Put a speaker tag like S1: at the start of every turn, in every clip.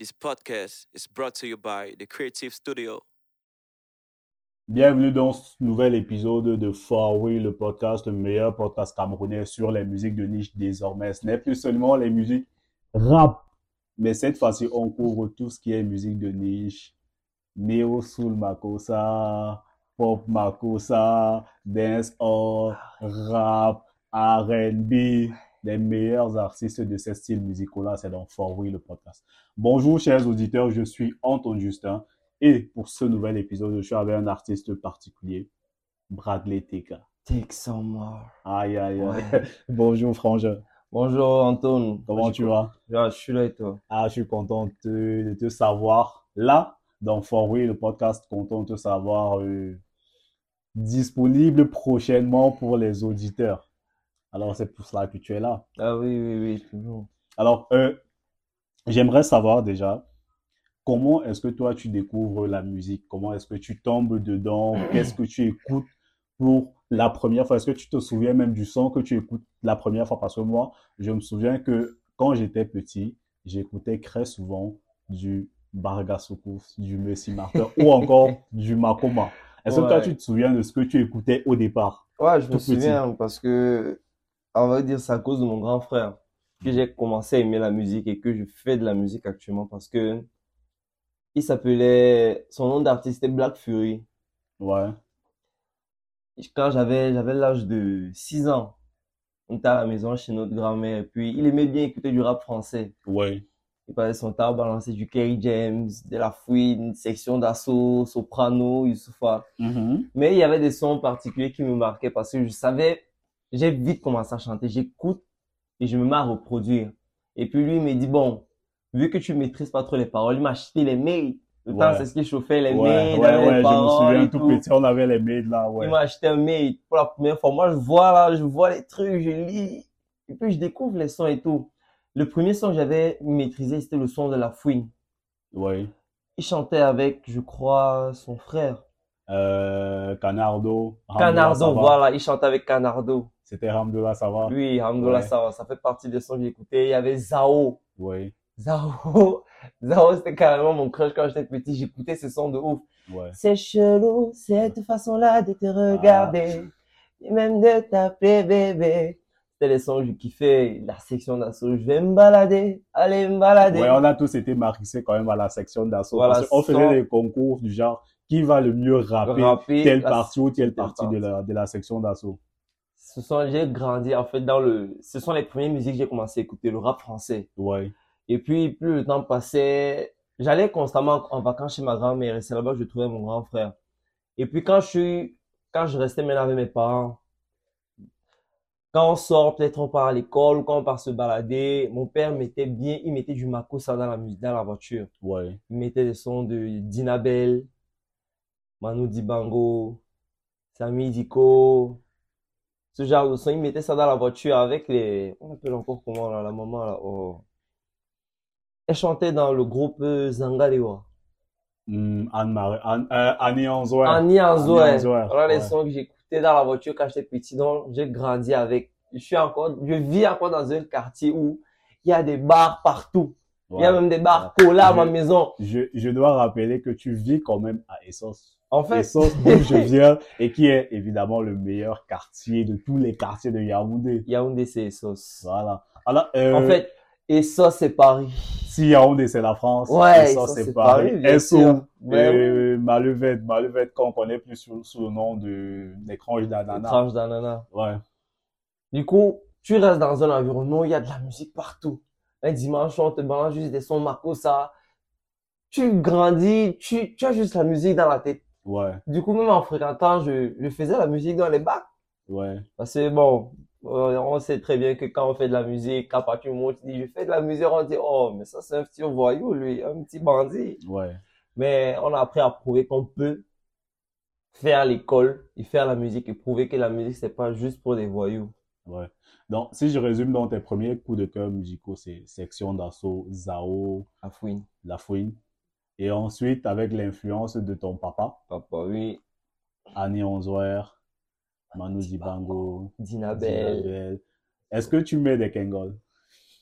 S1: This podcast is brought to you by The Creative Studio.
S2: Bienvenue dans ce nouvel épisode de Forway, le podcast, le meilleur podcast camerounais sur les musiques de niche désormais. Ce n'est plus seulement les musiques rap, mais cette fois-ci, on couvre tout ce qui est musique de niche. Neo Soul Makosa, Pop Makosa, Dance Rap, R&B. Les meilleurs artistes de ce style musical-là, c'est dans Forway, le podcast. Bonjour, chers auditeurs, je suis Anton Justin. Et pour ce nouvel épisode, je suis avec un artiste particulier, Bradley Teka.
S3: Take some more.
S2: Aïe, aïe, aïe.
S3: Ouais.
S2: Bonjour, Frangin.
S3: Bonjour Anton.
S2: Comment tu vas?
S3: vas Je suis là et toi?
S2: Ah, je suis content de te, savoir là, dans Forway, le podcast, content de te savoir euh, disponible prochainement pour les auditeurs. Alors, c'est pour cela que tu es là.
S3: Ah oui, oui, oui, toujours.
S2: Alors, euh, j'aimerais savoir déjà, comment est-ce que toi tu découvres la musique? Comment est-ce que tu tombes dedans? Qu'est-ce que tu écoutes pour la première fois? Est-ce que tu te souviens même du son que tu écoutes la première fois? Parce que moi, je me souviens que quand j'étais petit, j'écoutais très souvent du Bargasoukouf, du Messi Martin ou encore du Makoma. Est-ce que toi tu te souviens de ce que tu écoutais au départ?
S3: Ouais, je me
S2: petit?
S3: souviens parce que, on va dire, c'est à cause de mon grand frère que j'ai commencé à aimer la musique et que je fais de la musique actuellement parce que il s'appelait, son nom d'artiste était Black Fury.
S2: Ouais,
S3: Quand j'avais, j'avais l'âge de 6 ans, on était à la maison chez notre grand-mère et puis il aimait bien écouter du rap français.
S2: ouais,
S3: Il passait son temps à balancer du Kerry James, de la fouine, section d'assaut, soprano, Youssoufa.
S2: Mhm.
S3: Mais il y avait des sons particuliers qui me marquaient parce que je savais, j'ai vite commencé à chanter. J'écoute et je me mets à reproduire. Et puis lui, il me dit, bon, vu que tu maîtrises pas trop les paroles, il m'a acheté les mails. Le temps, c'est ce qui chauffait les
S2: Ouais,
S3: mails,
S2: ouais, ouais,
S3: les
S2: je me
S3: paroles
S2: souviens tout petit, on avait les mails là, ouais.
S3: Il m'a acheté un mail pour la première fois. Moi, je vois là, je vois les trucs, je lis. Et puis, je découvre les sons et tout. Le premier son que j'avais maîtrisé, c'était le son de la fouine.
S2: Ouais.
S3: Il chantait avec, je crois, son frère.
S2: Euh, Canardo. Hamdallah
S3: Canardo, voilà, il chantait avec Canardo.
S2: C'était Hamdallah Sava.
S3: Oui, Alhamdoulilah,
S2: Ouais.
S3: ça va, ça fait partie des sons que j'écoutais. Il y avait Zao.
S2: Oui,
S3: Zao, Zao, c'était carrément mon crush quand j'étais petit. J'écoutais ces sons de ouf.
S2: ouais.
S3: C'est chelou, cette façon-là de te regarder. Et même de t'appeler bébé. C'était les sons que je kiffais. La section d'assaut, je vais me balader. Allez me balader.
S2: Ouais, on a tous été marqués quand même à la section d'assaut.
S3: Voilà, sans-
S2: faisait des concours du genre qui va le mieux rapper
S3: Rapper,
S2: telle
S3: la-
S2: partie ou telle
S3: telle
S2: partie de la, de la section d'assaut.
S3: Ce sont, j'ai grandi, en fait, dans le, ce sont les premières musiques que j'ai commencé à écouter, le rap français.
S2: Ouais,
S3: Et puis, plus le temps passait, j'allais constamment en vacances chez ma grand-mère et c'est là-bas que je trouvais mon grand frère. Et puis, quand je suis, quand je restais maintenant avec mes parents, quand on sort, peut-être on part à l'école ou quand on part se balader, mon père mettait bien, il mettait du Makossa dans la musique, dans la voiture.
S2: ouais.
S3: Il mettait des sons de Dinabel, Manu Dibango, Sami Diko, ce genre de son. Il mettait ça dans la voiture avec les, on appelle encore comment là, la maman là, oh. Elle chantait dans le groupe euh, Zangalewa.
S2: Hmm, Anne-Marie, Anne, euh, Annie Anzoer.
S3: Annie Anzoé.
S2: Annie
S3: Voilà les sons que j'écoutais dans la voiture quand j'étais petit. Donc, j'ai grandi avec. Je suis encore, je vis encore dans un quartier où il y a des bars partout. Il y a même des bars cola à ma maison.
S2: Je, je dois rappeler que tu vis quand même à Essos.
S3: En fait,
S2: Essos, d'où je viens, et qui est évidemment le meilleur quartier de tous les quartiers de Yaoundé.
S3: Yaoundé, c'est sauce.
S2: Voilà. Alors, euh,
S3: En fait, et ça, c'est Paris.
S2: si Yaoundé c'est la France,
S3: Ouais,
S2: Essos
S3: ça,
S2: c'est Paris.
S3: Paris, bien
S2: Esso,
S3: sûr. Ouais.
S2: euh, Malevette, Malevette qu'on connaît plus sous, sous le nom de l'écrange d'Anana.
S3: Tranche d'ananas.
S2: Ouais.
S3: Du coup, tu restes dans un environnement où il y a de la musique partout. Un dimanche, on te balance juste des sons Makossa. Tu grandis, tu, tu as juste la musique dans la tête.
S2: Ouais,
S3: Du coup, même en fréquentant, je, je faisais la musique dans les bacs.
S2: ouais,
S3: Parce que bon, euh, on sait très bien que quand on fait de la musique, du moment où tu dis je fais de la musique, on dit oh, mais ça c'est un petit voyou, lui, un petit bandit.
S2: ouais.
S3: Mais on a appris à prouver qu'on peut faire l'école et faire la musique et prouver que la musique c'est pas juste pour des voyous.
S2: Ouais. Donc, si je résume dans tes premiers coups de cœur musicaux, c'est Section d'Assaut, Zao,
S3: À fouine.
S2: La Fouine. Et ensuite, avec l'influence de ton papa,
S3: Papa, oui.
S2: Annie Onzoer, Manu Dibango,
S3: Dinabel.
S2: Dinabel. Est-ce que tu mets des Kengol?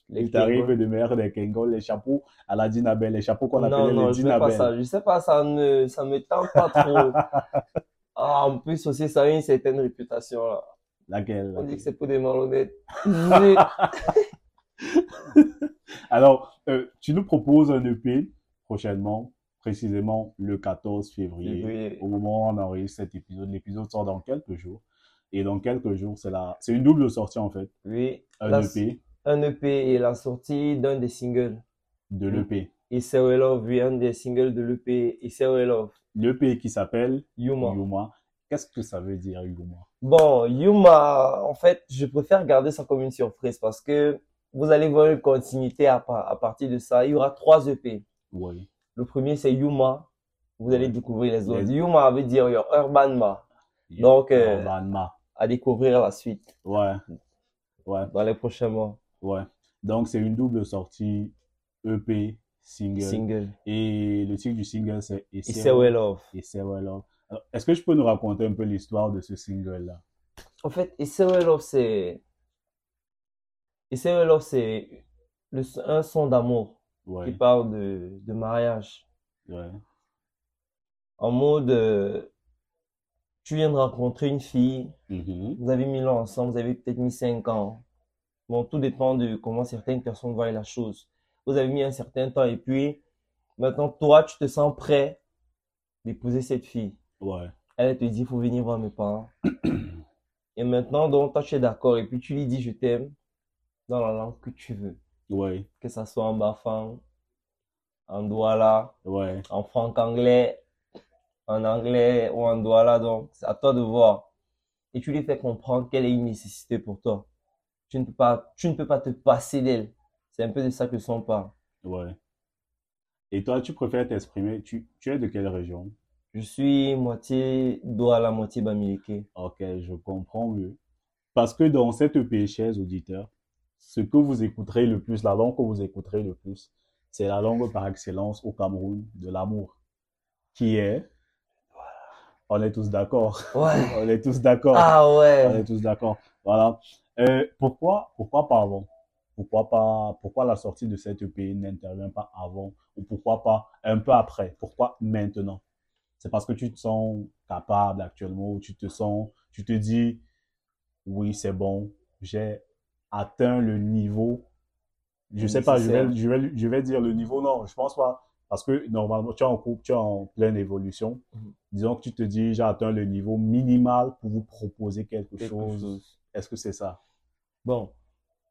S3: Les
S2: Il t'arrive de mettre des Kengo, les chapeaux à la Dinabel, les chapeaux qu'on
S3: Non,
S2: appelait
S3: non,
S2: les
S3: je fais pas ça.
S2: Dinabel.
S3: Je sais pas, ça ne, ça me tente pas trop. Ah, en plus aussi, ça a une certaine réputation, là.
S2: Laquelle?
S3: On dit que c'est pour des malhonnêtes.
S2: Alors, euh, tu nous proposes un EP prochainement, précisément le 14 février. Au moment où on enregistre cet épisode, l'épisode sort dans quelques jours. Et dans quelques jours, c'est la, c'est une double sortie en fait.
S3: Oui.
S2: Un
S3: La-
S2: EP,
S3: Un EP et la sortie d'un des singles.
S2: de l'EP.
S3: Et Love, oui, un des singles de l'EP. Et Love.
S2: L'EP qui s'appelle
S3: Yuma.
S2: Yuma. Qu'est-ce que ça veut dire, Yuma?
S3: Bon, Yuma, en fait, je préfère garder ça comme une surprise parce que vous allez voir une continuité à partir de ça. Il y aura trois EP.
S2: Oui.
S3: Le premier, c'est Yuma. Vous allez découvrir les autres.
S2: Les-
S3: Yuma veut dire your Urban Ma. Donc, euh,
S2: Urban Ma.
S3: À découvrir la suite
S2: Ouais. Ouais.
S3: dans les prochains mois.
S2: Ouais. Donc, c'est une double sortie EP, single.
S3: Single.
S2: Et le titre du single, c'est
S3: c'est Well Love.
S2: C'est Well Love. Est-ce que je peux nous raconter un peu l'histoire de ce single-là?
S3: En fait, c'est Well Love, c'est. C'est Well Love, c'est le- un son d'amour qui
S2: Ouais.
S3: parle de, de mariage.
S2: Ouais.
S3: En mode, euh, tu viens de rencontrer une fille,
S2: Mhm.
S3: vous avez mis l'an ensemble, vous avez peut-être mis 5 ans. Bon, tout dépend de comment certaines personnes voient la chose. Vous avez mis un certain temps et puis, maintenant, toi, tu te sens prêt d'épouser cette fille.
S2: Ouais.
S3: Elle te dit, il faut venir voir mes parents. Et maintenant, donc, toi, tu es d'accord et puis tu lui dis, je t'aime dans la langue que tu veux.
S2: Ouais.
S3: Que ça soit en bafang, en douala,
S2: Ouais.
S3: en franc-anglais, en anglais ou en douala. Donc, c'est à toi de voir. Et tu lui fais comprendre qu'elle est une nécessité pour toi. Tu ne peux pas, tu ne peux pas te passer d'elle. C'est un peu de ça que son parle.
S2: Ouais. Et toi, tu préfères t'exprimer. Tu, tu es de quelle région?
S3: Je suis moitié douala, moitié bamileke.
S2: Ok, je comprends mieux. Parce que dans cette EP, chers auditeurs, ce que vous écouterez le plus, la langue que vous écouterez le plus, c'est la langue par excellence au Cameroun de l'amour, qui est, on est tous d'accord,
S3: Ouais.
S2: on est tous d'accord,
S3: Ah
S2: on
S3: ouais.
S2: est tous d'accord. Voilà. Euh, pourquoi, pourquoi pas avant? Pourquoi pas, pourquoi la sortie de cette EP n'intervient pas avant? Ou pourquoi pas un peu après? Pourquoi maintenant? C'est parce que tu te sens capable actuellement, tu te sens, tu te dis, oui, c'est bon, j'ai atteint le niveau. Je sais pas, je vais, je vais, je vais dire le niveau, non, je pense pas. Parce que normalement, tu es en couple, tu es en pleine évolution.
S3: Mhm.
S2: Disons que tu te dis, j'ai atteint le niveau minimal pour vous proposer quelque,
S3: Quelque
S2: chose.
S3: chose.
S2: Est-ce que c'est ça?
S3: Bon,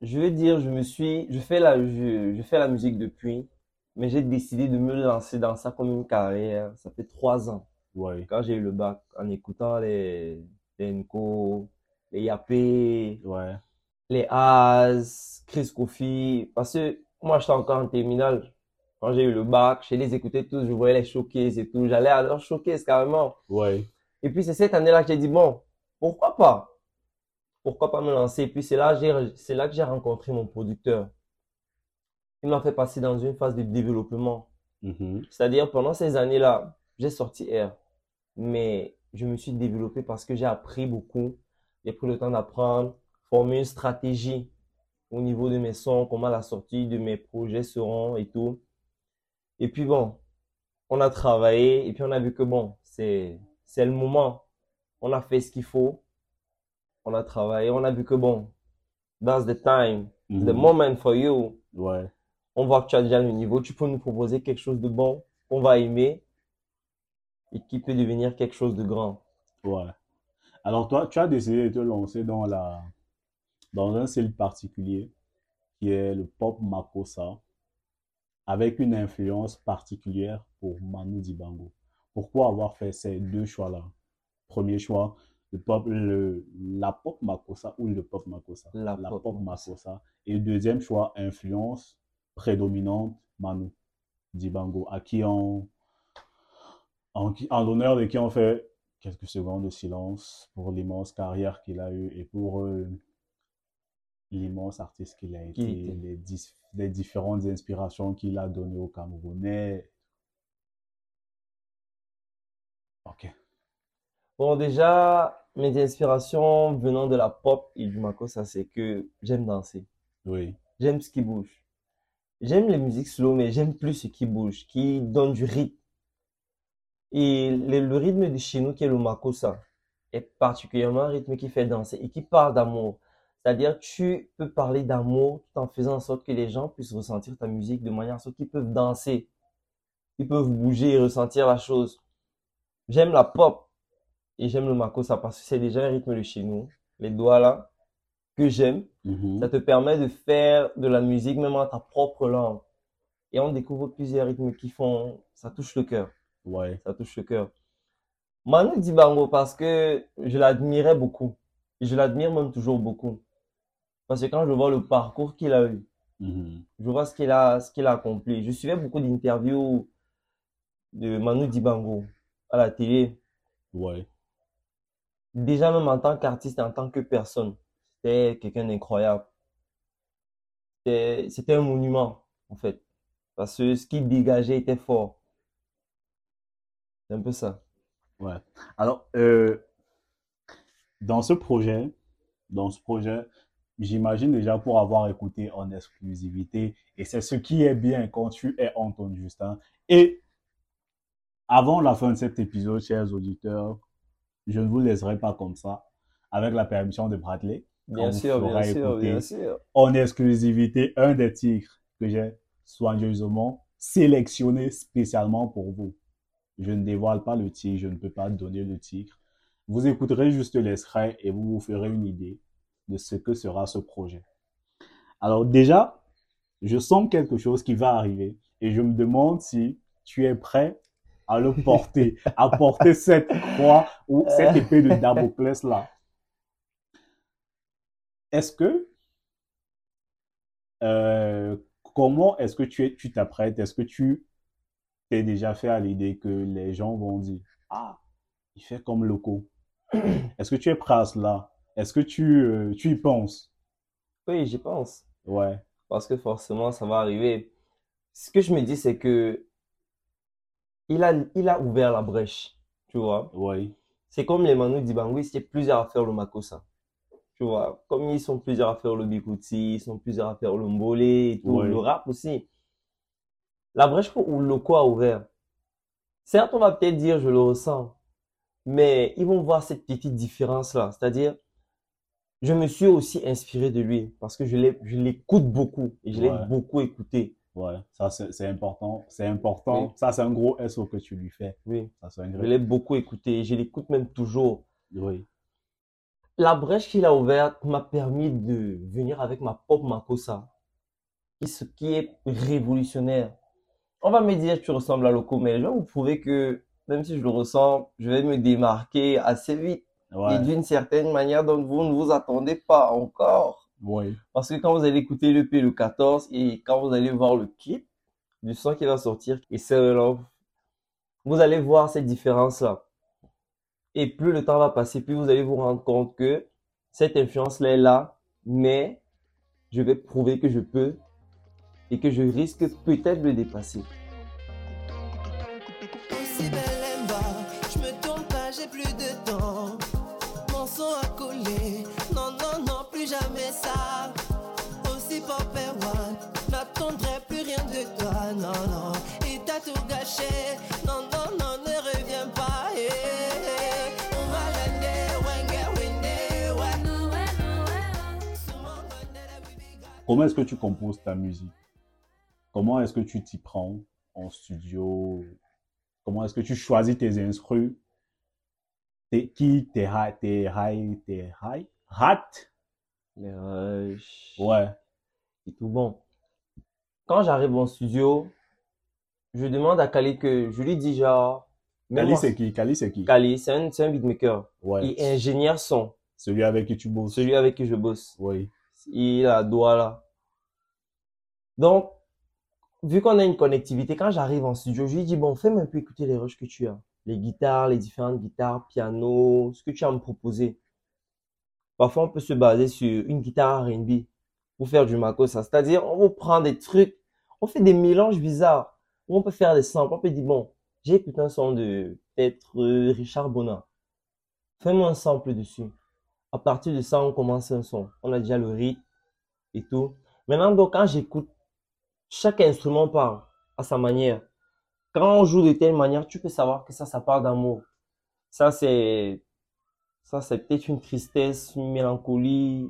S3: je vais dire, je me suis, je fais la, je, je fais la musique depuis, mais j'ai décidé de me lancer dans ça comme une carrière. Ça fait trois ans.
S2: Oui,
S3: Quand j'ai eu le bac, en écoutant les, les Nko, les Yapé,
S2: ouais,
S3: les Az, Chris Kofi, parce que moi j'étais encore en terminale. Quand j'ai eu le bac, je les écoutais tous, je voyais les showcases et tout. J'allais à leurs showcases carrément.
S2: ouais,
S3: Et puis c'est cette année-là que j'ai dit, bon, pourquoi pas? Pourquoi pas me lancer? Et puis c'est là, j'ai, c'est là que j'ai rencontré mon producteur. Il m'a fait passer dans une phase de développement.
S2: mhm,
S3: C'est-à-dire, pendant ces années-là, j'ai sorti R. Mais je me suis développé parce que j'ai appris beaucoup. J'ai pris le temps d'apprendre, former une stratégie au niveau de mes sons, comment la sortie de mes projets seront et tout. Et puis bon, on a travaillé et puis on a vu que bon, c'est, c'est le moment. On a fait ce qu'il faut. On a travaillé. On a vu que bon, that's the time, the
S2: mhm,
S3: moment for you
S2: ouais,
S3: on voit que tu as déjà le niveau, tu peux nous proposer quelque chose de bon qu'on va aimer et qui peut devenir quelque chose de grand.
S2: ouais. Alors toi, tu as décidé de te lancer dans la, dans un style particulier qui est le pop makossa avec une influence particulière pour Manu Dibango. Pourquoi avoir fait ces deux choix-là? Premier choix, le pop, le, la pop makossa ou le pop makossa?
S3: La
S2: La
S3: pop
S2: pop
S3: makossa.
S2: Et deuxième choix, influence prédominante Manu Dibango, à qui on, en, en l'honneur de qui on fait quelques secondes de silence pour l'immense carrière qu'il a eue et pour euh, l'immense artiste qu'il a été,
S3: était.
S2: les, différentes inspirations qu'il a données aux Camerounais. Ok.
S3: Bon, déjà, mes inspirations venant de la pop et du makossa, c'est que j'aime danser.
S2: Oui.
S3: j'aime ce qui bouge. J'aime les musiques slow, mais j'aime plus ce qui bouge, qui donne du rythme. Et le, le rythme de chez nous, qui est le makossa, est particulièrement un rythme qui fait danser et qui parle d'amour. C'est-à-dire, tu peux parler d'amour tout en faisant en sorte que les gens puissent ressentir ta musique de manière à ce qu'ils peuvent danser, ils peuvent bouger et ressentir la chose. J'aime la pop et j'aime le makossa parce que c'est déjà un rythme de chez nous. Les doigts là, que j'aime,
S2: Mhm.
S3: ça te permet de faire de la musique même en ta propre langue. Et on découvre plusieurs rythmes qui font, ça touche le cœur,
S2: Ouais.
S3: ça touche le cœur. Manu Dibango parce que je l'admirais beaucoup. Je l'admire même toujours beaucoup. Parce que quand je vois le parcours qu'il a eu,
S2: Mhm.
S3: je vois ce qu'il a, ce qu'il a accompli. Je suivais beaucoup d'interviews de Manu Dibango à la télé.
S2: Ouais.
S3: Déjà même en tant qu'artiste en tant que personne, c'était quelqu'un d'incroyable. C'était, c'était un monument, en fait. Parce que ce qu'il dégageait était fort. C'est un peu ça.
S2: Ouais. Alors, euh, dans ce projet, dans ce projet, j'imagine déjà pour avoir écouté en exclusivité, et c'est ce qui est bien quand tu es Anton Justin. Et avant la fin de cet épisode, chers auditeurs, je ne vous laisserai pas comme ça, avec la permission de Bradley.
S3: Bien sûr, bien sûr, bien sûr.
S2: en exclusivité un des titres que j'ai soigneusement sélectionné spécialement pour vous. Je ne dévoile pas le titre, je ne peux pas donner le titre. Vous écouterez juste l'extrait et vous vous ferez une idée de ce que sera ce projet. Alors déjà, je sens quelque chose qui va arriver et je me demande si tu es prêt à le porter, à porter cette croix ou cette épée de Damoclès là. Est-ce que euh, comment est-ce que tu es, tu t'apprêtes? Est-ce que tu t'es déjà fait à l'idée que les gens vont dire, ah, il fait comme Loco. Est-ce que tu es prêt à cela? Est-ce que tu, euh, tu y penses?
S3: Oui, j'y pense.
S2: Ouais,
S3: Parce que forcément, ça va arriver. Ce que je me dis, c'est que il a, il a ouvert la brèche. Tu vois?
S2: ouais,
S3: C'est comme les Manu Dibango, il y a plusieurs à faire le makossa. Tu vois, comme ils sont plusieurs à faire le bikuti, ils sont plusieurs à faire le mbolé et tout,
S2: Ouais.
S3: le rap aussi. La brèche pour où Loco a ouvert. Certes, on va peut-être dire je le ressens, mais ils vont voir cette petite différence-là. C'est-à-dire, je me suis aussi inspiré de lui parce que je je l'écoute beaucoup et je l'ai beaucoup écouté.
S2: ouais. Ça, c'est important. C'est important.
S3: Oui.
S2: Ça, c'est un gros SO que tu lui fais.
S3: Oui,
S2: Ça, c'est un
S3: je
S2: gros.
S3: l'ai beaucoup écouté et je l'écoute même toujours.
S2: Oui,
S3: La brèche qu'il a ouverte m'a permis de venir avec ma pop makossa, qui, ce qui est révolutionnaire. On va me dire tu ressembles à Loco, mais je vais vous prouver que même si je le ressens, je vais me démarquer assez vite et
S2: ouais,
S3: d'une certaine manière dont vous ne vous attendez pas encore.
S2: oui,
S3: Parce que quand vous allez écouter l'EP le 14 et quand vous allez voir le clip du son qui va sortir et c'est Love, vous allez voir cette différence-là. Et plus le temps va passer, plus vous allez vous rendre compte que cette influence-là est là, mais je vais prouver que je peux et que je risque peut-être de le dépasser.
S4: Non, non, non, ne reviens pas. eh, eh.
S2: Comment est-ce que tu composes ta musique? Comment est-ce que tu t'y prends en studio? Comment est-ce que tu choisis tes instrus? T'es qui? T'es high? T'es high? T'es high? Hat?
S3: Les rushs
S2: Ouais,
S3: et tout bon. Quand j'arrive en studio, je demande à Kali que je lui dis genre,
S2: Kali c'est qui? Kali c'est qui?
S3: Kali, c'est un, un beatmaker
S2: Ouais,
S3: et ingénieur son,
S2: celui avec qui tu bosses?
S3: celui avec qui je bosse.
S2: Oui,
S3: Il a Douala. Donc, vu qu'on a une connectivité, quand j'arrive en studio, je lui dis, bon, fais-moi un peu écouter les rushs que tu as. Les guitares, les différentes guitares, piano, ce que tu as à me proposer. Parfois, on peut se baser sur une guitare R&B pour faire du makossa. C'est-à-dire, on va prendre des trucs, on fait des mélanges bizarres. On peut faire des samples. On peut dire, bon, j'ai écouté un son de peut-être euh, Richard Bonin. Fais-moi un sample dessus. À partir de ça, on commence un son. On a déjà le rythme et tout. Maintenant, donc, quand j'écoute, chaque instrument parle à sa manière. Quand on joue de telle manière, tu peux savoir que ça, ça parle d'amour. Ça, c'est, ça, c'est peut-être une tristesse, une mélancolie,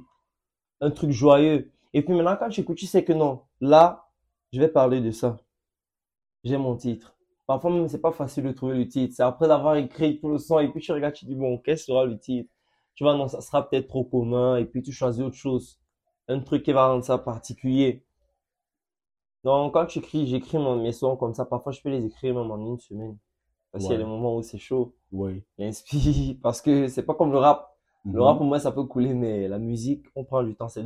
S3: un truc joyeux. Et puis maintenant, quand tu écoutes, tu sais que non. Là, je vais parler de ça. J'ai mon titre. Parfois même, c'est pas facile de trouver le titre. C'est après d'avoir écrit tout le son et puis tu regardes, tu dis, bon, quel sera le titre? Tu vois, non, ça sera peut-être trop commun et puis tu choisis autre chose. Un truc qui va rendre ça particulier. Donc, quand tu écris, j'écris mon- mes sons comme ça. Parfois, je peux les écrire même en une semaine. Parce qu'il y a
S2: Ouais.
S3: des moments où c'est chaud.
S2: Oui.
S3: L'inspire, parce que c'est pas comme le rap. Le
S2: Mhm.
S3: rap, pour moi, ça peut couler, mais la musique, on prend du temps. C'est,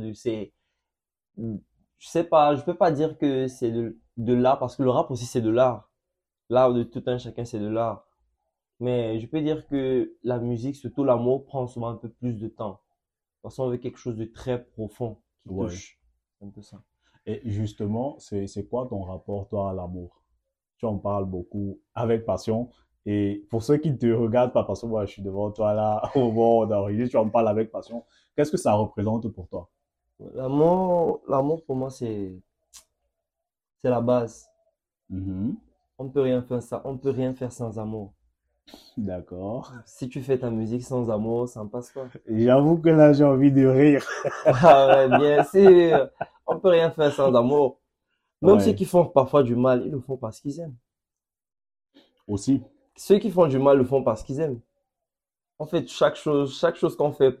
S3: je sais pas, je peux pas dire que c'est de, de l'art, parce que le rap aussi, c'est de l'art. L'art de tout un chacun, c'est de l'art. Mais je peux dire que la musique, surtout l'amour, prend souvent un peu plus de temps. Parce qu'on veut quelque chose de très profond qui
S2: Ouais.
S3: touche. C'est un peu ça.
S2: Et justement, c'est quoi ton rapport, toi, à l'amour? Tu en parles beaucoup avec passion. Et pour ceux qui ne te regardent pas, parce que moi, je suis devant toi là, au moment d'enregistrer, tu en parles avec passion. Qu'est-ce que ça représente pour toi?
S3: L'amour, l'amour pour moi, c'est, c'est la base.
S2: Mhm.
S3: On peut rien faire ça, on peut rien faire sans amour.
S2: D'accord.
S3: Si tu fais ta musique sans amour, ça ne passe pas.
S2: J'avoue que là, j'ai envie de rire.
S3: Ah ouais, bien sûr. On peut rien faire sans amour. Même
S2: Ouais.
S3: ceux qui font parfois du mal, ils le font parce qu'ils aiment.
S2: Aussi.
S3: Ceux qui font du mal le font parce qu'ils aiment. En fait, chaque chose, chaque chose qu'on fait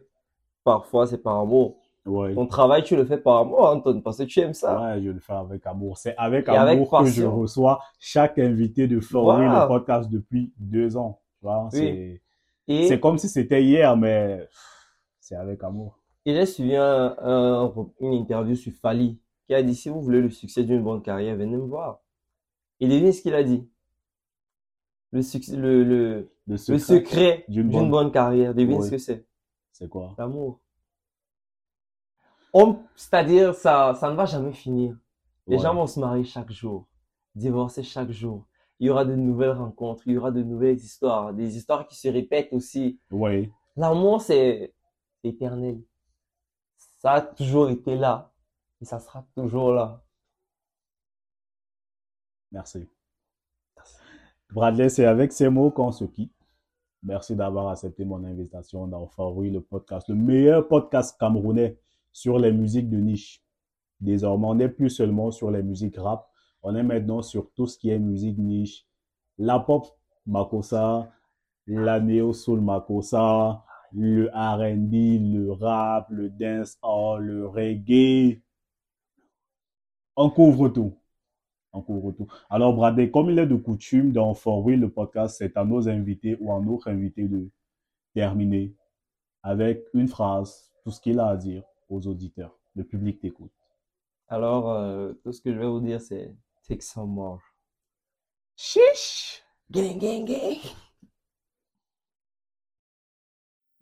S3: parfois, c'est par amour.
S2: Ouais.
S3: Ton travail, tu le fais par amour, Anton, parce que tu aimes ça.
S2: Ouais, je le fais avec amour. C'est avec
S3: Et avec
S2: amour que je reçois chaque invité de Florie,
S3: Voilà.
S2: le podcast depuis deux ans. Tu vois, c'est, comme si c'était hier, mais c'est avec amour.
S3: et j'ai suivi un- un- une interview sur Fali qui a dit, si vous voulez le succès d'une bonne carrière, venez me voir. Et devinez ce qu'il a dit. Le succès, le, le,
S2: Le secret,
S3: secret
S2: d'une
S3: d'une
S2: bonne-
S3: bonne carrière, devine
S2: Oui.
S3: ce que c'est.
S2: c'est quoi?
S3: L'amour. C'est-à-dire, ça, ça ne va jamais finir. Les
S2: Ouais.
S3: gens vont se marier chaque jour, divorcer chaque jour. Il y aura de nouvelles rencontres, il y aura de nouvelles histoires, des histoires qui se répètent aussi.
S2: Oui.
S3: L'amour, c'est éternel. Ça a toujours été là et ça sera toujours là.
S2: Merci. Bradley, c'est avec ces mots qu'on se quitte. Merci d'avoir accepté mon invitation dans Faroui, le podcast, le meilleur podcast camerounais sur les musiques de niche. Désormais, on n'est plus seulement sur les musiques rap, on est maintenant sur tout ce qui est musique niche. La pop Makossa, la néo soul Makossa, le R&B, le rap, le dancehall, le reggae. On couvre tout. On couvre tout. Alors, Bradley, comme il est de coutume dans For Real, le podcast, c'est à nos invités ou à notre invité de terminer avec une phrase, tout ce qu'il a à dire aux auditeurs. Le public t'écoute.
S3: Alors, euh, tout ce que je vais vous dire, c'est take some more.
S2: Chiche!
S3: Gang, gang, gang.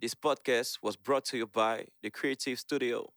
S1: This podcast was brought to you by The Creative Studio.